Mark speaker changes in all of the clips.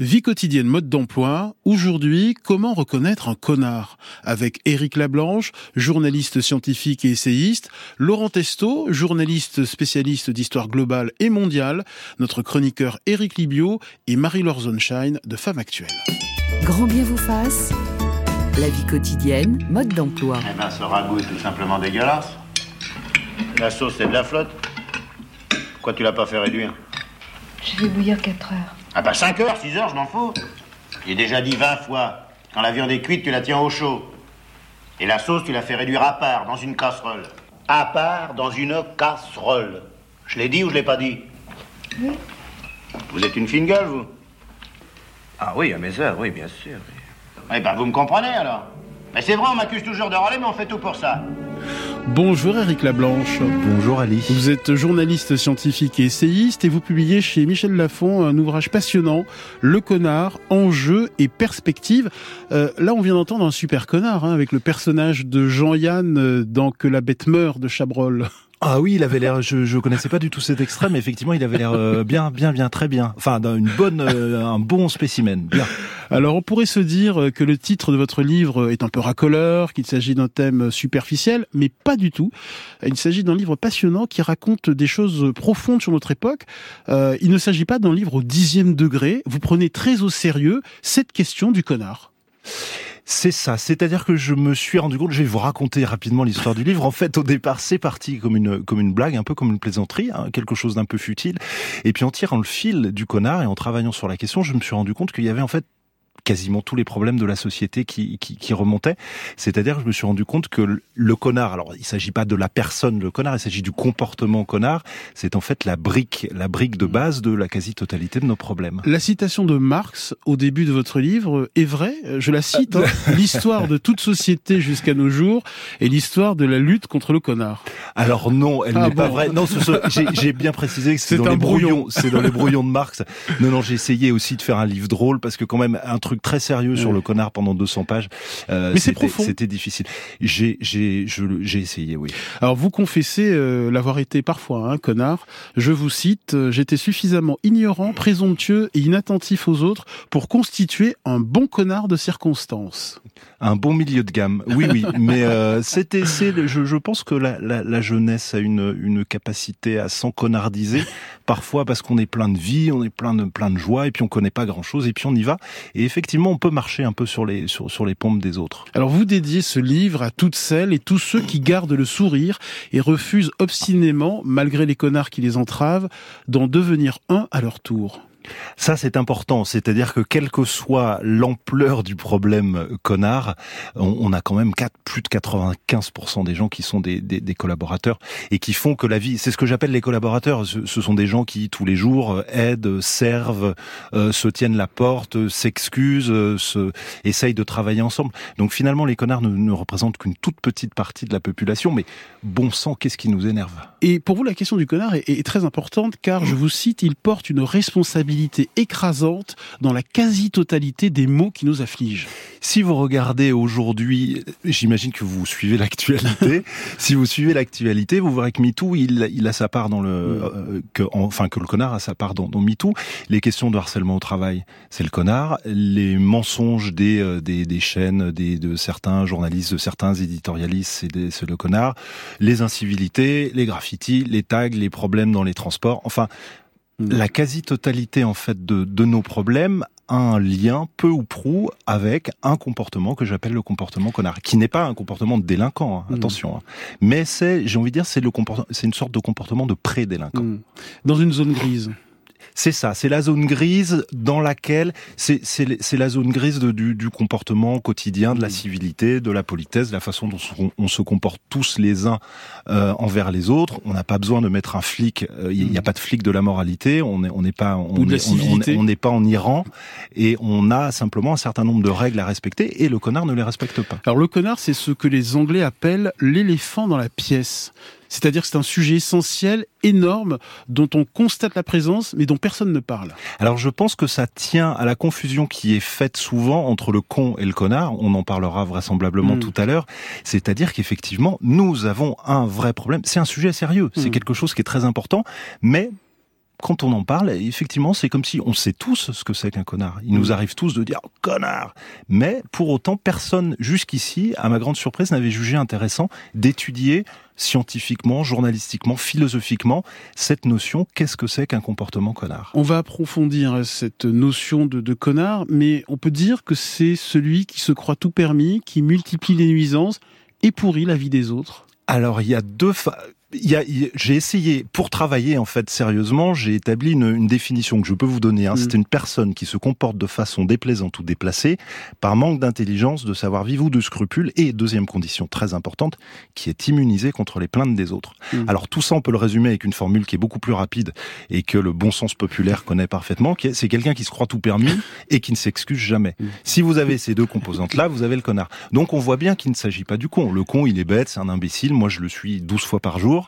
Speaker 1: Vie quotidienne, mode d'emploi. Aujourd'hui, comment reconnaître un connard? Avec Éric Lablanche, journaliste scientifique et essayiste, Laurent Testo, journaliste spécialiste d'histoire globale et mondiale, notre chroniqueur Éric Libio et Marie-Laure Zonshine de Femmes Actuelles.
Speaker 2: Grand bien vous fasse. La vie quotidienne, mode d'emploi.
Speaker 3: Eh ben, ce ragoût est tout simplement dégueulasse. La sauce, c'est de la flotte. Pourquoi tu l'as pas fait réduire?
Speaker 4: Je vais bouillir 4 heures.
Speaker 3: Ah bah 5 heures, 6 heures, je m'en fous. J'ai déjà dit 20 fois. Quand la viande est cuite, tu la tiens au chaud. Et la sauce, tu la fais réduire à part, dans une casserole. À part, dans une casserole. Je l'ai dit ou je l'ai pas dit
Speaker 4: Oui.
Speaker 3: Vous êtes une fine gueule, vous
Speaker 5: Ah oui, à mes heures, oui, bien sûr.
Speaker 3: Eh ben, vous me comprenez, alors Mais c'est vrai, on m'accuse toujours de râler, mais on fait tout pour ça.
Speaker 1: Bonjour Éric Lablanche.
Speaker 6: Bonjour Ali.
Speaker 1: Vous êtes journaliste scientifique et essayiste et vous publiez chez Michel Lafon un ouvrage passionnant, Le connard, enjeux et perspectives. Euh, là, on vient d'entendre un super connard hein, avec le personnage de Jean-Yann euh, dans Que la bête meurt de Chabrol.
Speaker 6: Ah oui, il avait l'air. Je, je connaissais pas du tout cet extrait, mais effectivement, il avait l'air euh, bien, bien, bien, très bien. Enfin, une bonne, euh, un bon spécimen. Bien.
Speaker 1: Alors, on pourrait se dire que le titre de votre livre est un peu racoleur, qu'il s'agit d'un thème superficiel, mais pas du tout. Il s'agit d'un livre passionnant qui raconte des choses profondes sur notre époque. Euh, il ne s'agit pas d'un livre au dixième degré. Vous prenez très au sérieux cette question du connard.
Speaker 6: C'est ça, c'est-à-dire que je me suis rendu compte, je vais vous raconter rapidement l'histoire du livre. En fait, au départ, c'est parti comme une comme une blague, un peu comme une plaisanterie, hein, quelque chose d'un peu futile. Et puis en tirant le fil du connard et en travaillant sur la question, je me suis rendu compte qu'il y avait en fait quasiment tous les problèmes de la société qui, qui, qui remontaient. C'est-à-dire que je me suis rendu compte que le connard, alors il s'agit pas de la personne le connard, il s'agit du comportement connard, c'est en fait la brique, la brique de base de la quasi-totalité de nos problèmes.
Speaker 1: La citation de Marx au début de votre livre est vraie, je la cite, hein. l'histoire de toute société jusqu'à nos jours est l'histoire de la lutte contre le connard.
Speaker 6: Alors non, elle
Speaker 1: Ah
Speaker 6: n'est pas vraie. Non, ce- ce- j'ai- bien précisé que c'est dans les
Speaker 1: brouillon.
Speaker 6: brouillons, c'est dans les brouillons de Marx. Non, non, j'ai essayé aussi de faire un livre drôle parce que quand même un truc très sérieux sur le connard pendant 200 pages. euh,
Speaker 1: Mais c'est profond.
Speaker 6: C'était difficile. J'ai, j'ai, je j'ai essayé, oui.
Speaker 1: Alors vous confessez euh, l'avoir été parfois un connard. Je vous cite, euh, j'étais suffisamment ignorant, présomptueux et inattentif aux autres pour constituer un bon connard de circonstance.
Speaker 6: Un bon milieu de gamme. Oui, oui. Mais euh, c'était, c'est, je, je pense que la, la, la jeunesse a une, une capacité à s'enconardiser. Parfois parce qu'on est plein de vie, on est plein de, plein de joie, et puis on connaît pas grand chose, et puis on y va. Et effectivement, on peut marcher un peu sur les, sur, sur les pompes des autres.
Speaker 1: Alors vous dédiez ce livre à toutes celles et tous ceux qui gardent le sourire et refusent obstinément, malgré les connards qui les entravent, d'en devenir un à leur tour.
Speaker 6: Ça, c'est important. C'est-à-dire que quelle que soit l'ampleur du problème euh, connard, on, a quand même plus de 95% des gens qui sont des, collaborateurs et qui font que la vie, c'est ce que j'appelle les collaborateurs. Ce, sont des gens qui, tous les jours, euh, aident, servent, euh, se tiennent la porte, euh, s'excusent, euh, essayent de travailler ensemble. Donc finalement, les connards ne, représentent qu'une toute petite partie de la population. Mais bon sang, qu'est-ce qui nous énerve?
Speaker 1: Et pour vous, la question du connard est très importante car, je vous cite, il porte une responsabilité écrasante dans la quasi-totalité des maux qui nous affligent.
Speaker 6: Si vous regardez aujourd'hui, j'imagine que vous suivez l'actualité. si vous suivez l'actualité, vous verrez que MeToo, il, il a sa part dans le, euh, que, enfin que le connard a sa part dans, dans MeToo. Les questions de harcèlement au travail, c'est le connard. Les mensonges des euh, des, des chaînes, des de certains journalistes, de certains éditorialistes, c'est le connard. Les incivilités, les graffitis, les tags, les problèmes dans les transports. Enfin, la quasi-totalité en fait de, de nos problèmes a un lien peu ou prou avec un comportement que j'appelle le comportement connard, qui n'est pas un comportement de délinquant, hein,
Speaker 1: Mm.
Speaker 6: attention. hein. Mais c'est, j'ai envie de dire, c'est le comportement, c'est une sorte de comportement de pré-délinquant.
Speaker 1: Mm. Dans une zone grise.
Speaker 6: C'est ça, c'est la zone grise dans laquelle c'est la zone grise de- du, du comportement quotidien, de la
Speaker 1: Mm.
Speaker 6: civilité, de la politesse, de la façon dont on, on se comporte tous les uns euh, envers les autres. On n'a pas besoin de mettre un flic. euh, Il n'y a
Speaker 1: Mm.
Speaker 6: pas de flic de la moralité. On n'est on n'est pas on n'est pas en Iran et on a simplement un certain nombre de règles à respecter et le connard ne les respecte pas.
Speaker 1: Alors le connard, c'est ce que les Anglais appellent l'éléphant dans la pièce. C'est-à-dire que c'est un sujet essentiel, énorme, dont on constate la présence, mais dont personne ne parle.
Speaker 6: Alors je pense que ça tient à la confusion qui est faite souvent entre le con et le connard. On en parlera vraisemblablement
Speaker 1: Mm.
Speaker 6: tout à l'heure. C'est-à-dire qu'effectivement, nous avons un vrai problème. C'est un sujet sérieux. C'est
Speaker 1: Mm.
Speaker 6: quelque chose qui est très important. Mais quand on en parle, effectivement, c'est comme si on sait tous ce que c'est qu'un connard. Il nous arrive tous de dire oh, connard. Mais pour autant, personne jusqu'ici, à ma grande surprise, n'avait jugé intéressant d'étudier scientifiquement, journalistiquement, philosophiquement cette notion. Qu'est-ce que c'est qu'un comportement connard?
Speaker 1: On va approfondir cette notion de, de connard, mais on peut dire que c'est celui qui se croit tout permis, qui multiplie les nuisances et pourrit la vie des autres.
Speaker 6: Alors il y a deux fa j'ai essayé, pour travailler en fait sérieusement, j'ai établi une, une, définition que je peux vous donner. Hein. Mm. C'est une personne qui se comporte de façon déplaisante ou déplacée par manque d'intelligence, de savoir-vivre ou de scrupules. Et deuxième condition très importante, qui est immunisée contre les plaintes des autres. Mm. Alors tout ça, on peut le résumer avec une formule qui est beaucoup plus rapide et que le bon sens populaire connaît parfaitement. C'est quelqu'un qui se croit tout permis et qui ne s'excuse jamais. Mm. Si vous avez ces deux composantes-là, vous avez le connard. Donc on voit bien qu'il ne s'agit pas du con. Le con, il est bête, c'est un imbécile. Moi, je le suis 12 fois par jour.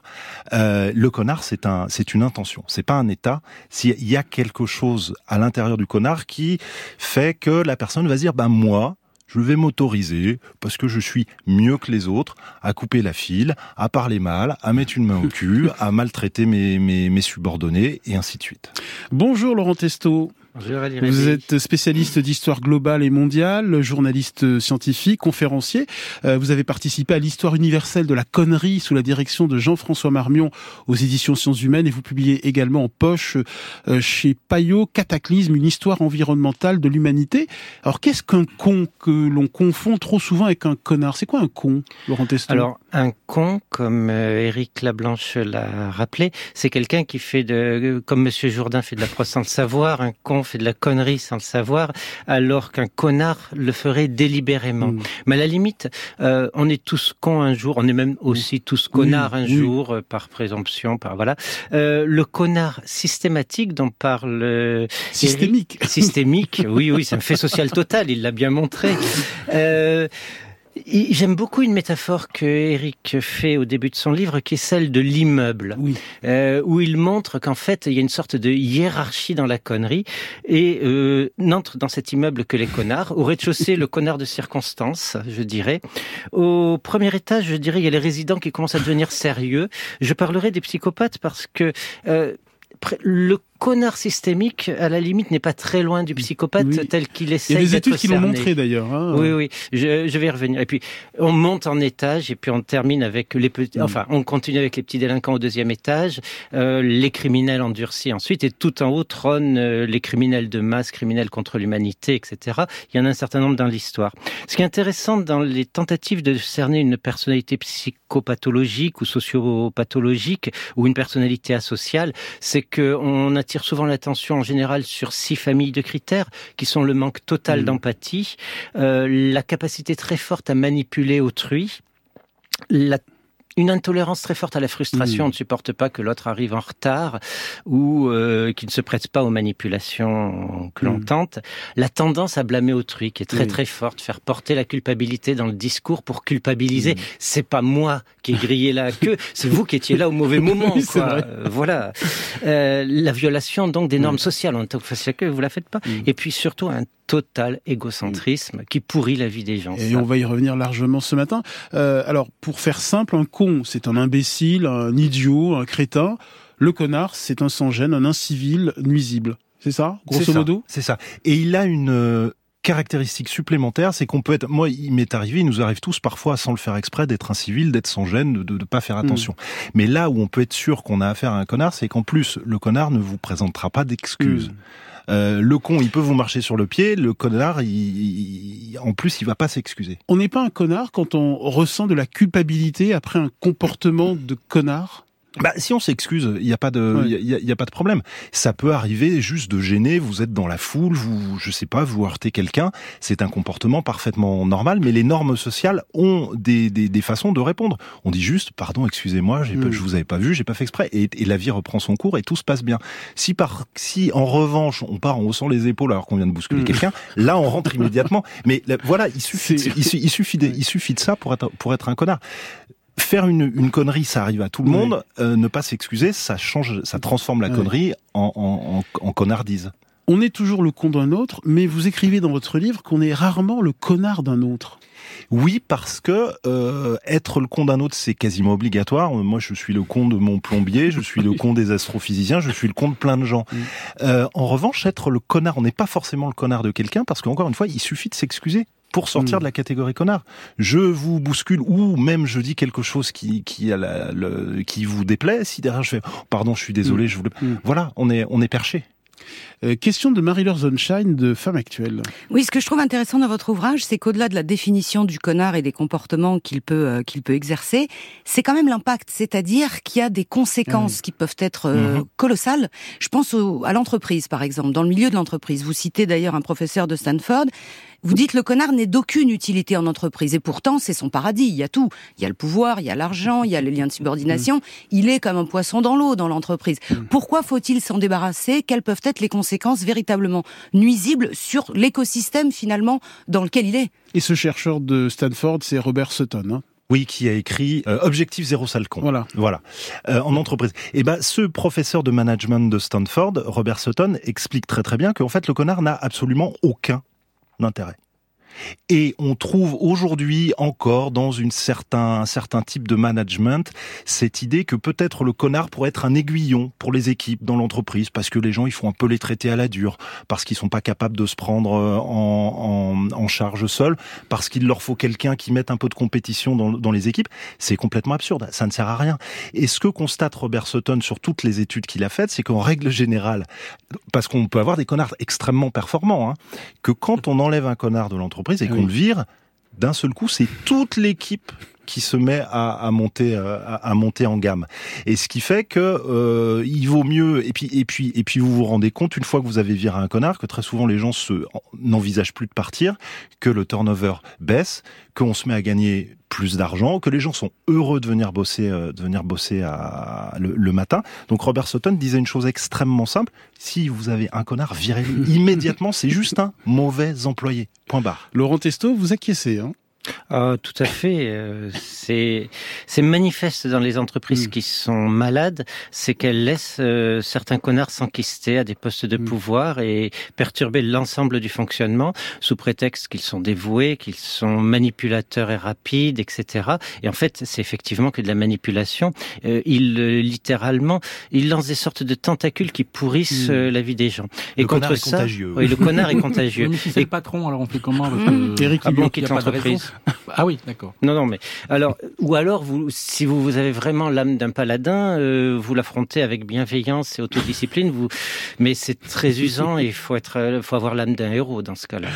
Speaker 6: Euh, le connard, c'est un, c'est une intention, c'est pas un état. S'il y a quelque chose à l'intérieur du connard qui fait que la personne va dire, ben moi, je vais m'autoriser, parce que je suis mieux que les autres, à couper la file, à parler mal, à mettre une main au cul, à maltraiter mes, mes, mes subordonnés, et ainsi de suite.
Speaker 1: Bonjour Laurent Testo. Vous êtes spécialiste d'histoire globale et mondiale, journaliste scientifique, conférencier. Euh, vous avez participé à l'histoire universelle de la connerie sous la direction de Jean-François Marmion aux éditions Sciences Humaines et vous publiez également en poche euh, chez Payot Cataclysme, une histoire environnementale de l'humanité. Alors qu'est-ce qu'un con que l'on confond trop souvent avec un connard? C'est quoi un con, Laurent Teston
Speaker 7: Alors un con, comme euh, Éric Lablanche l'a rappelé, c'est quelqu'un qui fait de, comme Monsieur Jourdain fait de la croissance de savoir, un con fait de la connerie sans le savoir, alors qu'un connard le ferait délibérément. Mm. Mais à la limite, euh, on est tous cons un jour, on est même aussi tous connards un jour, euh, par présomption, par voilà. Euh, le connard systématique dont parle euh,
Speaker 1: systémique,
Speaker 7: systémique, oui, oui, c'est un fait social total, il l'a bien montré. J'aime beaucoup une métaphore que Eric fait au début de son livre, qui est celle de l'immeuble,
Speaker 1: oui.
Speaker 7: euh, où il montre qu'en fait il y a une sorte de hiérarchie dans la connerie et euh, n'entre dans cet immeuble que les connards. Au rez-de-chaussée, le connard de circonstance, je dirais. Au premier étage, je dirais, il y a les résidents qui commencent à devenir sérieux. Je parlerai des psychopathes parce que euh, le connard systémique, à la limite, n'est pas très loin du psychopathe tel qu'il essaie
Speaker 1: Il y a des études qui l'ont montré d'ailleurs.
Speaker 7: Hein. Oui, oui, je, je, vais y revenir. Et puis, on monte en étage et puis on termine avec les petits... Mm. Enfin, on continue avec les petits délinquants au deuxième étage, euh, les criminels endurcis ensuite, et tout en haut trônent euh, les criminels de masse, criminels contre l'humanité, etc. Il y en a un certain nombre dans l'histoire. Ce qui est intéressant dans les tentatives de cerner une personnalité psychopathologique ou sociopathologique ou une personnalité asociale, c'est qu'on a attire souvent l'attention en général sur six familles de critères qui sont le manque total mmh. d'empathie, euh, la capacité très forte à manipuler autrui, la une intolérance très forte à la frustration. Mmh. On ne supporte pas que l'autre arrive en retard ou euh, qu'il ne se prête pas aux manipulations que l'on mmh. tente. La tendance à blâmer autrui, qui est très très forte, faire porter la culpabilité dans le discours pour culpabiliser. Mmh. C'est pas moi qui ai grillé la queue, c'est vous qui étiez là au mauvais moment. oui, quoi. Euh, voilà. Euh, la violation donc des normes sociales. En tant que face à queue, vous la faites pas. Et puis surtout un total égocentrisme qui pourrit la vie des gens.
Speaker 1: Et on va y revenir largement ce matin. Euh, alors, pour faire simple, un con, c'est un imbécile, un idiot, un crétin. Le connard, c'est un sans-gêne, un incivil nuisible. C'est ça, grosso modo?
Speaker 6: C'est ça. Et il a une euh, caractéristique supplémentaire, c'est qu'on peut être, moi, il m'est arrivé, il nous arrive tous parfois, sans le faire exprès, d'être incivil, d'être sans gêne, de ne pas faire attention. Mm. Mais là où on peut être sûr qu'on a affaire à un connard, c'est qu'en plus, le connard ne vous présentera pas d'excuses. Mm. Euh, le con, il peut vous marcher sur le pied. Le connard, il, en plus, il va pas s'excuser.
Speaker 1: On n'est pas un connard quand on ressent de la culpabilité après un comportement de connard?
Speaker 6: Bah, si on s'excuse, il n'y a pas de, il y, a, y, a, pas de problème. Ça peut arriver juste de gêner. Vous êtes dans la foule, vous, je sais pas, vous heurtez quelqu'un. C'est un comportement parfaitement normal. Mais les normes sociales ont des, des, des façons de répondre. On dit juste, pardon, excusez-moi, mm. je vous avais pas vu, j'ai pas fait exprès, et, et, la vie reprend son cours et tout se passe bien. Si par, si en revanche on part en haussant les épaules alors qu'on vient de bousculer mm. quelqu'un, là on rentre immédiatement. Mais voilà, il suffit, il, il, suffit de, il suffit de ça pour être, pour être un connard faire une, une, connerie, ça arrive à tout le monde. Euh, ne pas s'excuser, ça change, ça transforme la connerie en, en, en, en, connardise.
Speaker 1: On est toujours le con d'un autre, mais vous écrivez dans votre livre qu'on est rarement le connard d'un autre.
Speaker 6: Oui, parce que euh, être le con d'un autre, c'est quasiment obligatoire. Moi, je suis le con de mon plombier, je suis le con des astrophysiciens, je suis le con de plein de gens. Euh, en revanche, être le connard, on n'est pas forcément le connard de quelqu'un, parce qu'encore une fois, il suffit de s'excuser pour sortir
Speaker 1: Mm.
Speaker 6: de la catégorie connard. Je vous bouscule ou même je dis quelque chose qui qui a la- le- qui vous déplaît. Si derrière je fais oh, pardon, je suis désolé, je voulais.
Speaker 1: Mm.
Speaker 6: Voilà, on est on est perché.
Speaker 1: Euh, question de Marie-Laure Sunshine de Femme Actuelle.
Speaker 8: Oui, ce que je trouve intéressant dans votre ouvrage, c'est qu'au-delà de la définition du connard et des comportements qu'il peut euh, qu'il peut exercer, c'est quand même l'impact, c'est-à-dire qu'il y a des conséquences qui peuvent être euh,
Speaker 6: Mhm.
Speaker 8: colossales. Je pense au- à l'entreprise, par exemple, dans le milieu de l'entreprise. Vous citez d'ailleurs un professeur de Stanford. Vous dites le connard n'est d'aucune utilité en entreprise et pourtant c'est son paradis. Il y a tout. Il y a le pouvoir, il y a l'argent, il y a les liens de subordination. Il est comme un poisson dans l'eau dans l'entreprise. Pourquoi faut-il s'en débarrasser? Quelles peuvent être les conséquences véritablement nuisibles sur l'écosystème finalement dans lequel il est?
Speaker 1: Et ce chercheur de Stanford, c'est Robert Sutton. hein.
Speaker 6: Oui, qui a écrit euh, Objectif zéro sale con.
Speaker 1: Voilà.
Speaker 6: Voilà, Euh, en entreprise. Et ben, ce professeur de management de Stanford, Robert Sutton, explique très très bien qu'en fait, le connard n'a absolument aucun intérêt. Et on trouve aujourd'hui encore dans une certain, un certain type de management cette idée que peut-être le connard pourrait être un aiguillon pour les équipes dans l'entreprise parce que les gens ils font un peu les traiter à la dure, parce qu'ils sont pas capables de se prendre euh, en, en, en charge seuls, parce qu'il leur faut quelqu'un qui mette un peu de compétition dans, dans les équipes. C'est complètement absurde, ça ne sert à rien. Et ce que constate Robert Sutton sur toutes les études qu'il a faites, c'est qu'en règle générale, parce qu'on peut avoir des connards extrêmement performants, hein, que quand on enlève un connard de l'entreprise et qu'on
Speaker 1: Oui.
Speaker 6: le vire, d'un seul coup, c'est toute l'équipe qui se met à, à monter euh, à, à monter en gamme. Et ce qui fait que euh, il vaut mieux et puis et puis et puis vous vous rendez compte une fois que vous avez viré un connard que très souvent les gens se n'envisagent plus de partir que le turnover baisse qu'on se met à gagner plus d'argent que les gens sont heureux de venir bosser euh, de venir bosser à, le, le matin. Donc Robert Sutton disait une chose extrêmement simple. Si vous avez un connard virez-le immédiatement. C'est juste un mauvais employé. Point barre.
Speaker 1: Laurent Testo, vous acquiescez. Hein?
Speaker 7: Ah, tout à fait. euh, C'est c'est manifeste dans les entreprises
Speaker 1: Mm.
Speaker 7: qui sont malades, c'est qu'elles laissent euh, certains connards s'enquister à des postes de
Speaker 1: Mm.
Speaker 7: pouvoir et perturber l'ensemble du fonctionnement sous prétexte qu'ils sont dévoués, qu'ils sont manipulateurs et rapides, etc. Et en fait, c'est effectivement que de la manipulation. Euh, ils euh, littéralement, ils lancent des sortes de tentacules qui pourrissent
Speaker 1: Mm.
Speaker 7: euh, la vie des gens. Et
Speaker 6: Le
Speaker 7: contre
Speaker 6: connard est
Speaker 7: ça,
Speaker 6: contagieux.
Speaker 7: oui, le connard est contagieux.
Speaker 9: Mais si c'est
Speaker 7: Et-
Speaker 9: le patron, alors on fait comment que-
Speaker 1: Eric
Speaker 7: Ah bon, l'entreprise.
Speaker 9: Ah oui, d'accord.
Speaker 7: Non, non, mais alors, ou alors, vous, si vous, vous avez vraiment l'âme d'un paladin, euh, vous l'affrontez avec bienveillance et autodiscipline. Vous, mais c'est très usant et il faut être, euh, faut avoir l'âme d'un héros dans ce cas-là.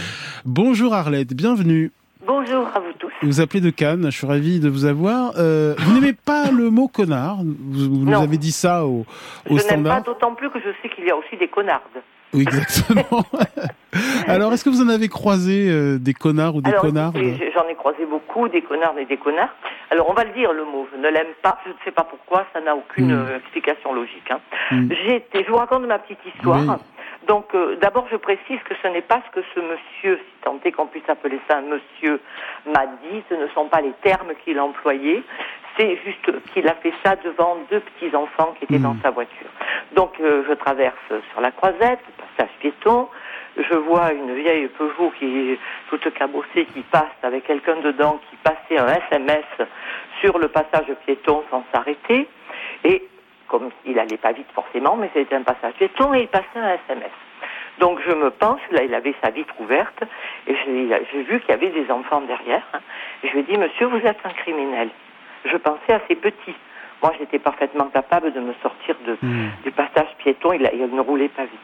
Speaker 1: Bonjour Arlette, bienvenue.
Speaker 10: Bonjour à vous tous.
Speaker 1: Vous appelez de Cannes, je suis ravi de vous avoir. Euh, vous n'aimez pas le mot connard? Vous, vous nous avez dit ça au,
Speaker 10: Je
Speaker 1: au
Speaker 10: n'aime pas d'autant plus que je sais qu'il y a aussi des connards.
Speaker 1: Oui, exactement. Alors, est-ce que vous en avez croisé euh, des connards ou des
Speaker 10: Alors,
Speaker 1: connards
Speaker 10: écoutez, j'en ai croisé beaucoup, des connards et des connards. Alors, on va le dire, le mot. Je ne l'aime pas. Je ne sais pas pourquoi. Ça n'a aucune
Speaker 1: Mm.
Speaker 10: euh, explication logique. hein.
Speaker 1: Mm.
Speaker 10: J'ai été, je vous raconte ma petite histoire.
Speaker 1: Oui.
Speaker 10: Donc, euh, d'abord, je précise que ce n'est pas ce que ce monsieur, si tant est qu'on puisse appeler ça un monsieur, m'a dit. Ce ne sont pas les termes qu'il a employés. C'est juste qu'il a fait ça devant deux petits enfants qui étaient dans sa voiture. Donc, euh, je traverse sur la croisette, passage piéton. Je vois une vieille Peugeot qui est toute cabossée qui passe avec quelqu'un dedans qui passait un SMS sur le passage piéton sans s'arrêter. Et comme il allait pas vite forcément, mais c'était un passage piéton et il passait un SMS. Donc je me penche, là il avait sa vitre ouverte et j'ai vu qu'il y avait des enfants derrière. hein. Je lui ai dit, monsieur, vous êtes un criminel. Je pensais à ces petits. Moi j'étais parfaitement capable de me sortir de,
Speaker 1: Hmm.
Speaker 10: du passage piéton, il, ne roulait pas vite.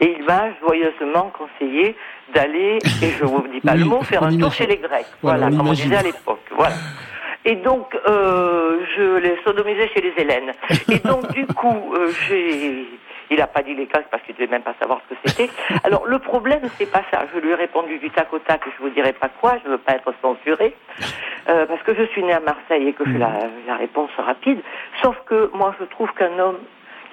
Speaker 10: Et il m'a joyeusement conseillé d'aller, et je vous dis pas le mot, faire un tour chez les Grecs.
Speaker 1: Voilà,
Speaker 10: comme on disait à l'époque. Voilà. Et donc, euh, je l'ai sodomisé chez les Hélènes. Et donc, du coup, euh, j'ai... Il n'a pas dit les classes parce qu'il ne devait même pas savoir ce que c'était. Alors, le problème, c'est pas ça. Je lui ai répondu du tac au tac, je vous dirai pas quoi, je veux pas être censurée, euh, parce que je suis née à Marseille et que j'ai la, la réponse rapide. Sauf que moi, je trouve qu'un homme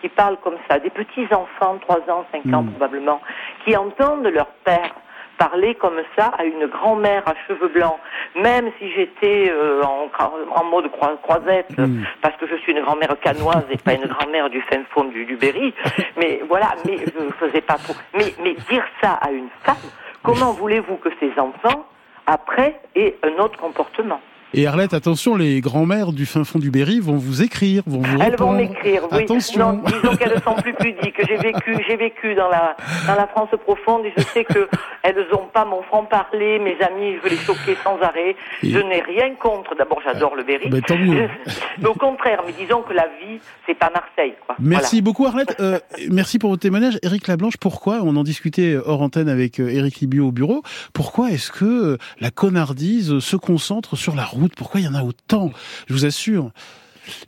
Speaker 10: qui parle comme ça, des petits enfants, 3 ans, 5 ans
Speaker 1: Mm.
Speaker 10: probablement, qui entendent leur père parler comme ça à une grand-mère à cheveux blancs, même si j'étais euh, en, en mode croi- croisette,
Speaker 1: Mm.
Speaker 10: parce que je suis une grand-mère canoise et pas une grand-mère du fin fond du, du Berry. Mais voilà, mais je ne faisais pas trop. Mais, mais dire ça à une femme, comment voulez-vous que ces enfants, après, aient un autre comportement?
Speaker 1: Et Arlette, attention, les grands-mères du fin fond du Berry vont vous écrire, vont vous
Speaker 10: Elles vont m'écrire, oui.
Speaker 1: Attention.
Speaker 10: Non, disons qu'elles sont plus pudiques. J'ai vécu, j'ai vécu dans la dans la France profonde et je sais que elles ont pas mon franc parler. Mes amis, je veux les choquer sans arrêt.
Speaker 1: Et-
Speaker 10: Je n'ai rien contre. D'abord, j'adore le Berry.
Speaker 1: Ben, tant mieux.
Speaker 10: Mais au contraire, mais disons que la vie, c'est pas Marseille, quoi.
Speaker 1: Merci beaucoup Arlette. Euh, merci pour votre témoignage. Éric Lablanche, pourquoi, on en discutait hors antenne avec euh, Éric Libio au bureau, pourquoi est-ce que euh, la connardise se concentre sur la route Pourquoi il y en a autant? Je vous assure.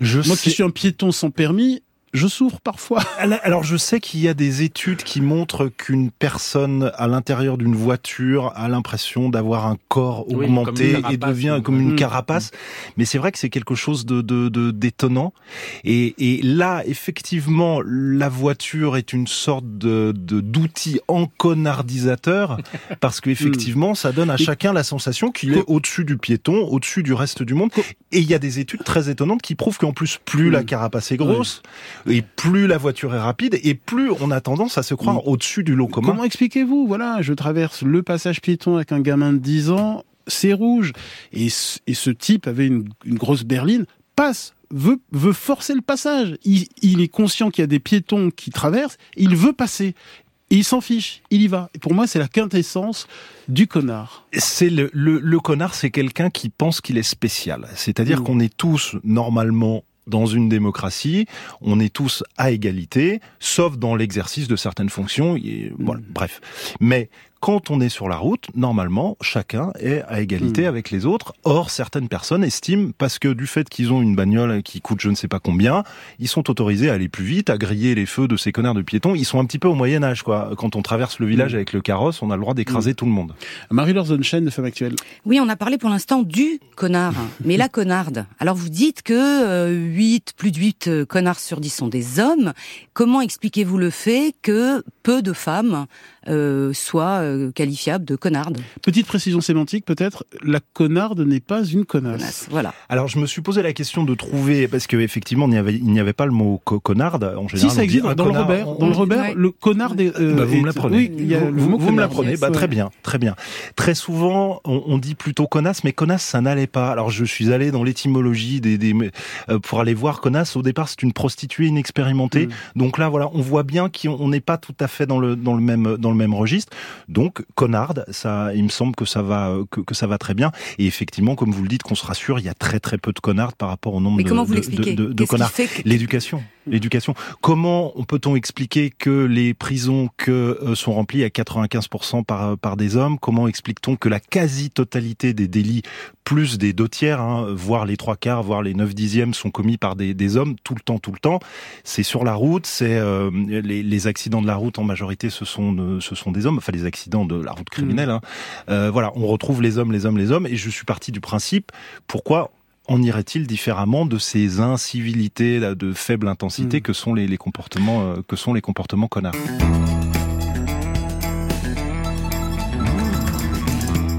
Speaker 6: Je
Speaker 1: Moi
Speaker 6: sais-
Speaker 1: qui suis un piéton sans permis, je souffre parfois.
Speaker 6: Alors je sais qu'il y a des études qui montrent qu'une personne à l'intérieur d'une voiture a l'impression d'avoir un corps augmenté et devient comme une
Speaker 1: Mm.
Speaker 6: carapace. Mais c'est vrai que c'est quelque chose de de- de- d'étonnant. Et, et là, effectivement, la voiture est une sorte de de- d'outil enconardisateur parce qu'effectivement, ça donne à
Speaker 1: Et-
Speaker 6: chacun la sensation qu'il est au-dessus du piéton, au-dessus du reste du monde. Et il y a des études très étonnantes qui prouvent qu'en plus, plus
Speaker 1: Mm.
Speaker 6: la carapace est grosse, et plus la voiture est rapide, et plus on a tendance à se croire au-dessus du lot commun.
Speaker 1: Comment expliquez-vous Voilà, je traverse le passage piéton avec un gamin de 10 ans, c'est rouge. Et ce, et ce type avait une, une grosse berline, passe, veut, veut forcer le passage. Il, il est conscient qu'il y a des piétons qui traversent, il veut passer. Et il s'en fiche, il y va. Et pour moi, c'est la quintessence du connard.
Speaker 6: C'est le, le, le connard, c'est quelqu'un qui pense qu'il est spécial. C'est-à-dire qu'on est tous normalement dans une démocratie, on est tous à égalité, sauf dans l'exercice de certaines fonctions. Et, voilà, bref. Mais quand on est sur la route, normalement, chacun est à égalité
Speaker 1: Mm.
Speaker 6: avec les autres. Or, certaines personnes estiment, parce que du fait qu'ils ont une bagnole qui coûte je ne sais pas combien, ils sont autorisés à aller plus vite, à griller les feux de ces connards de piétons. Ils sont un petit peu au Moyen Âge, quoi. Quand on traverse le village
Speaker 1: Mm.
Speaker 6: avec le carrosse, on a le droit d'écraser tout le monde.
Speaker 1: Marie-Laure Zonchen de Femme Actuelle.
Speaker 8: Oui, on a parlé pour l'instant du connard, mais la connarde. Alors vous dites que euh, 8, plus de 8 euh, connards sur 10 sont des hommes. Comment expliquez-vous le fait que peu de femmes euh, soient euh, qualifiables de connardes
Speaker 1: Petite précision sémantique, peut-être, la connarde n'est pas une connasse.
Speaker 8: Voilà.
Speaker 6: Alors je me suis posé la question de trouver parce que effectivement il n'y avait pas le mot co- connarde en général.
Speaker 1: Si ça existe dans le Robert,
Speaker 6: on-
Speaker 1: dans le Robert,
Speaker 8: Ouais.
Speaker 1: le connard des. euh,
Speaker 6: Bah, vous
Speaker 1: est-
Speaker 6: me l'apprenez.
Speaker 1: Oui, il y a
Speaker 6: vous,
Speaker 1: le
Speaker 6: vous-
Speaker 1: mot
Speaker 6: vous me l'apprenez. Bah,
Speaker 1: Ouais.
Speaker 6: très bien, très bien. Très souvent, on, on dit plutôt connasse, mais connasse, ça n'allait pas. Alors, je suis allé dans l'étymologie des, des euh, pour aller voir connasse. Au départ, c'est une prostituée inexpérimentée.
Speaker 1: Mm.
Speaker 6: Donc là, voilà, on voit bien qu'on n'est pas tout à fait dans le dans le même dans le même registre. Donc, connarde, ça, il me semble que ça va que, que ça va très bien. Et effectivement, comme vous le dites, qu'on se rassure, il y a très très peu de connardes par rapport au nombre
Speaker 8: Mais
Speaker 6: de,
Speaker 8: comment vous
Speaker 6: de-
Speaker 8: l'expliquez?
Speaker 6: de, de- connards. L'éducation. L'éducation. Comment peut-on expliquer que les prisons que euh, sont remplies à 95% par par des hommes? Comment explique-t-on que la quasi-totalité des délits, plus des deux tiers, hein, voire les trois quarts, voire les neuf dixièmes, sont commis par des, des hommes tout le temps, tout le temps? C'est sur la route. C'est euh, les, les accidents de la route en majorité, ce sont de- ce sont des hommes. Enfin, les accidents de la route criminelle. hein. Euh, voilà, on retrouve les hommes, les hommes, les hommes. Et je suis parti du principe. Pourquoi en irait-il différemment de ces incivilités de faible intensité
Speaker 1: Mm.
Speaker 6: que sont les, les comportements euh, que sont les comportements connards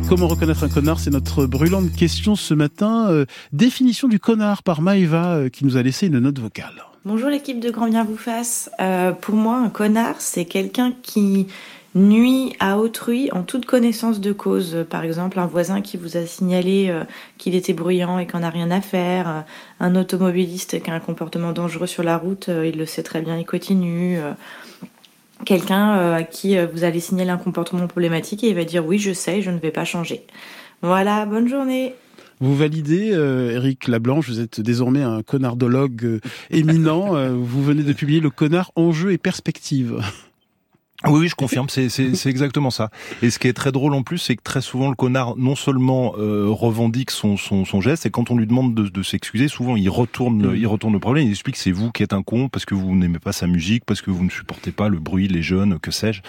Speaker 1: Comment reconnaître un connard C'est notre brûlante question ce matin. Euh, définition du connard par Maëva euh, qui nous a laissé une note vocale.
Speaker 11: Bonjour l'équipe de Grand Bien vous fasse. Euh, pour moi, un connard, c'est quelqu'un qui nuit à autrui en toute connaissance de cause. Par exemple, un voisin qui vous a signalé euh, qu'il était bruyant et qu'on n'a rien à faire. Euh, un automobiliste qui a un comportement dangereux sur la route, euh, il le sait très bien, il continue. Quelqu'un à qui vous allez signaler un comportement problématique et il va dire oui, je sais, je ne vais pas changer. Voilà, bonne journée.
Speaker 1: Vous validez, Eric Lablanche, vous êtes désormais un connardologue éminent. Vous venez de publier Le connard enjeu et perspective.
Speaker 6: Oui, oui, je confirme, c'est exactement ça. Et ce qui est très drôle en plus, c'est que très souvent le connard non seulement euh, revendique son, son, son geste, et quand on lui demande de, de s'excuser, souvent il retourne, il retourne le problème. Il explique que c'est vous qui êtes un con parce que vous n'aimez pas sa musique, parce que vous ne supportez pas le bruit, les jeunes, que sais-je.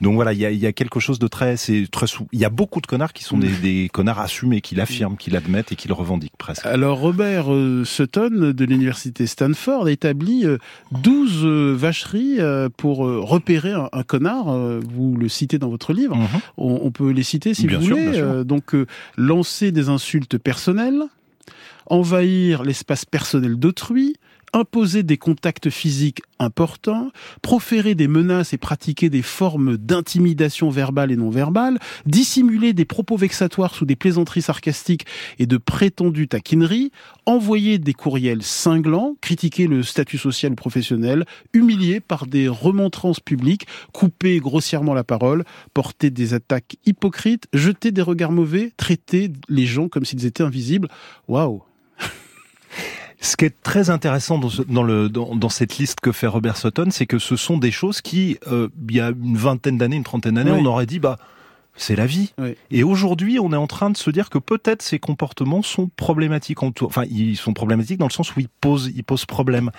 Speaker 6: Donc voilà, il y a, y a quelque chose de très, c'est très. Il y a beaucoup de connards qui sont des, des connards assumés, qui l'affirment, qui l'admettent et qui le revendiquent presque.
Speaker 1: Alors Robert euh, Sutton de l'université Stanford établit euh, 12 euh, vacheries euh, pour repérer un, un connards, euh, vous le citez dans votre livre.
Speaker 6: Mhm.
Speaker 1: On, on peut les citer si
Speaker 6: Bien
Speaker 1: vous
Speaker 6: sûr,
Speaker 1: voulez. Euh, donc, euh, lancer des insultes personnelles, envahir l'espace personnel d'autrui, imposer des contacts physiques importants, proférer des menaces et pratiquer des formes d'intimidation verbale et non verbale, dissimuler des propos vexatoires sous des plaisanteries sarcastiques et de prétendues taquineries, envoyer des courriels cinglants, critiquer le statut social professionnel, humilier par des remontrances publiques, couper grossièrement la parole, porter des attaques hypocrites, jeter des regards mauvais, traiter les gens comme s'ils étaient invisibles. Waouh
Speaker 6: Ce qui est très intéressant dans, ce- dans le, dans, dans cette liste que fait Robert Sutton, c'est que ce sont des choses qui, euh, il y a une vingtaine d'années, une trentaine d'années,
Speaker 1: Oui.
Speaker 6: on aurait dit, bah, c'est la vie.
Speaker 1: Oui.
Speaker 6: Et aujourd'hui, on est en train de se dire que peut-être ces comportements sont problématiques. En tout, enfin, ils sont problématiques dans le sens où ils posent, ils posent problème.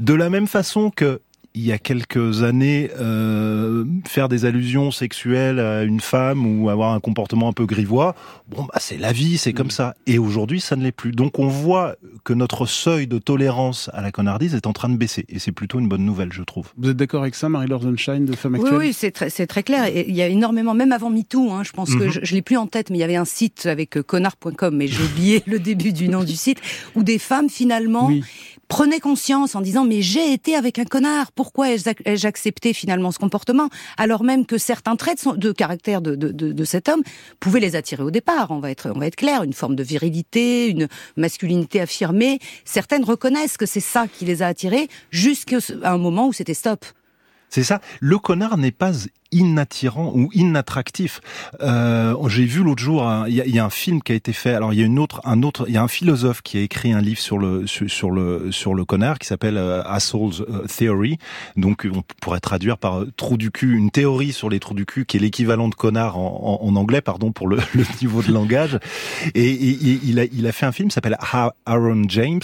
Speaker 6: De la même façon que il y a quelques années, euh, faire des allusions sexuelles à une femme ou avoir un comportement un peu grivois, bon, bah, c'est la vie, c'est comme ça. Et aujourd'hui, ça ne l'est plus. Donc, on voit que notre seuil de tolérance à la connardise est en train de baisser. Et c'est plutôt une bonne nouvelle, je trouve.
Speaker 1: Vous êtes d'accord avec ça, Marie-Laure Sunshine, de Femme
Speaker 8: Oui,
Speaker 1: Actuelle
Speaker 8: oui, c'est très, c'est très clair. Et il y a énormément, même avant MeToo, hein, je pense que
Speaker 6: Mhm.
Speaker 8: je, je l'ai plus en tête, mais il y avait un site avec euh, connard.com, mais j'ai oublié le début du nom du site, où des femmes finalement
Speaker 1: Oui.
Speaker 8: Prenaient conscience en disant mais j'ai été avec un connard, pourquoi ai-je ac- ai-je accepté finalement ce comportement? Alors même que certains traits de, caractère de, de cet homme pouvaient les attirer au départ. On va être on va être clair, une forme de virilité, une masculinité affirmée. Certaines reconnaissent que c'est ça qui les a attirés jusqu'à un moment où c'était stop.
Speaker 6: C'est ça. Le connard n'est pas inattirant ou inattractif. Euh, J'ai vu l'autre jour, un- il y, y a un film qui a été fait. Alors il y a une autre, un autre, il y a un philosophe qui a écrit un livre sur le sur, le sur le connard qui s'appelle euh, Assholes euh, Theory. Donc on pourrait traduire par euh, trou du cul, une théorie sur les trous du cul qui est l'équivalent de connard en, en, anglais, pardon pour le, le niveau de langage. Et, il a il a fait un film qui s'appelle Aaron James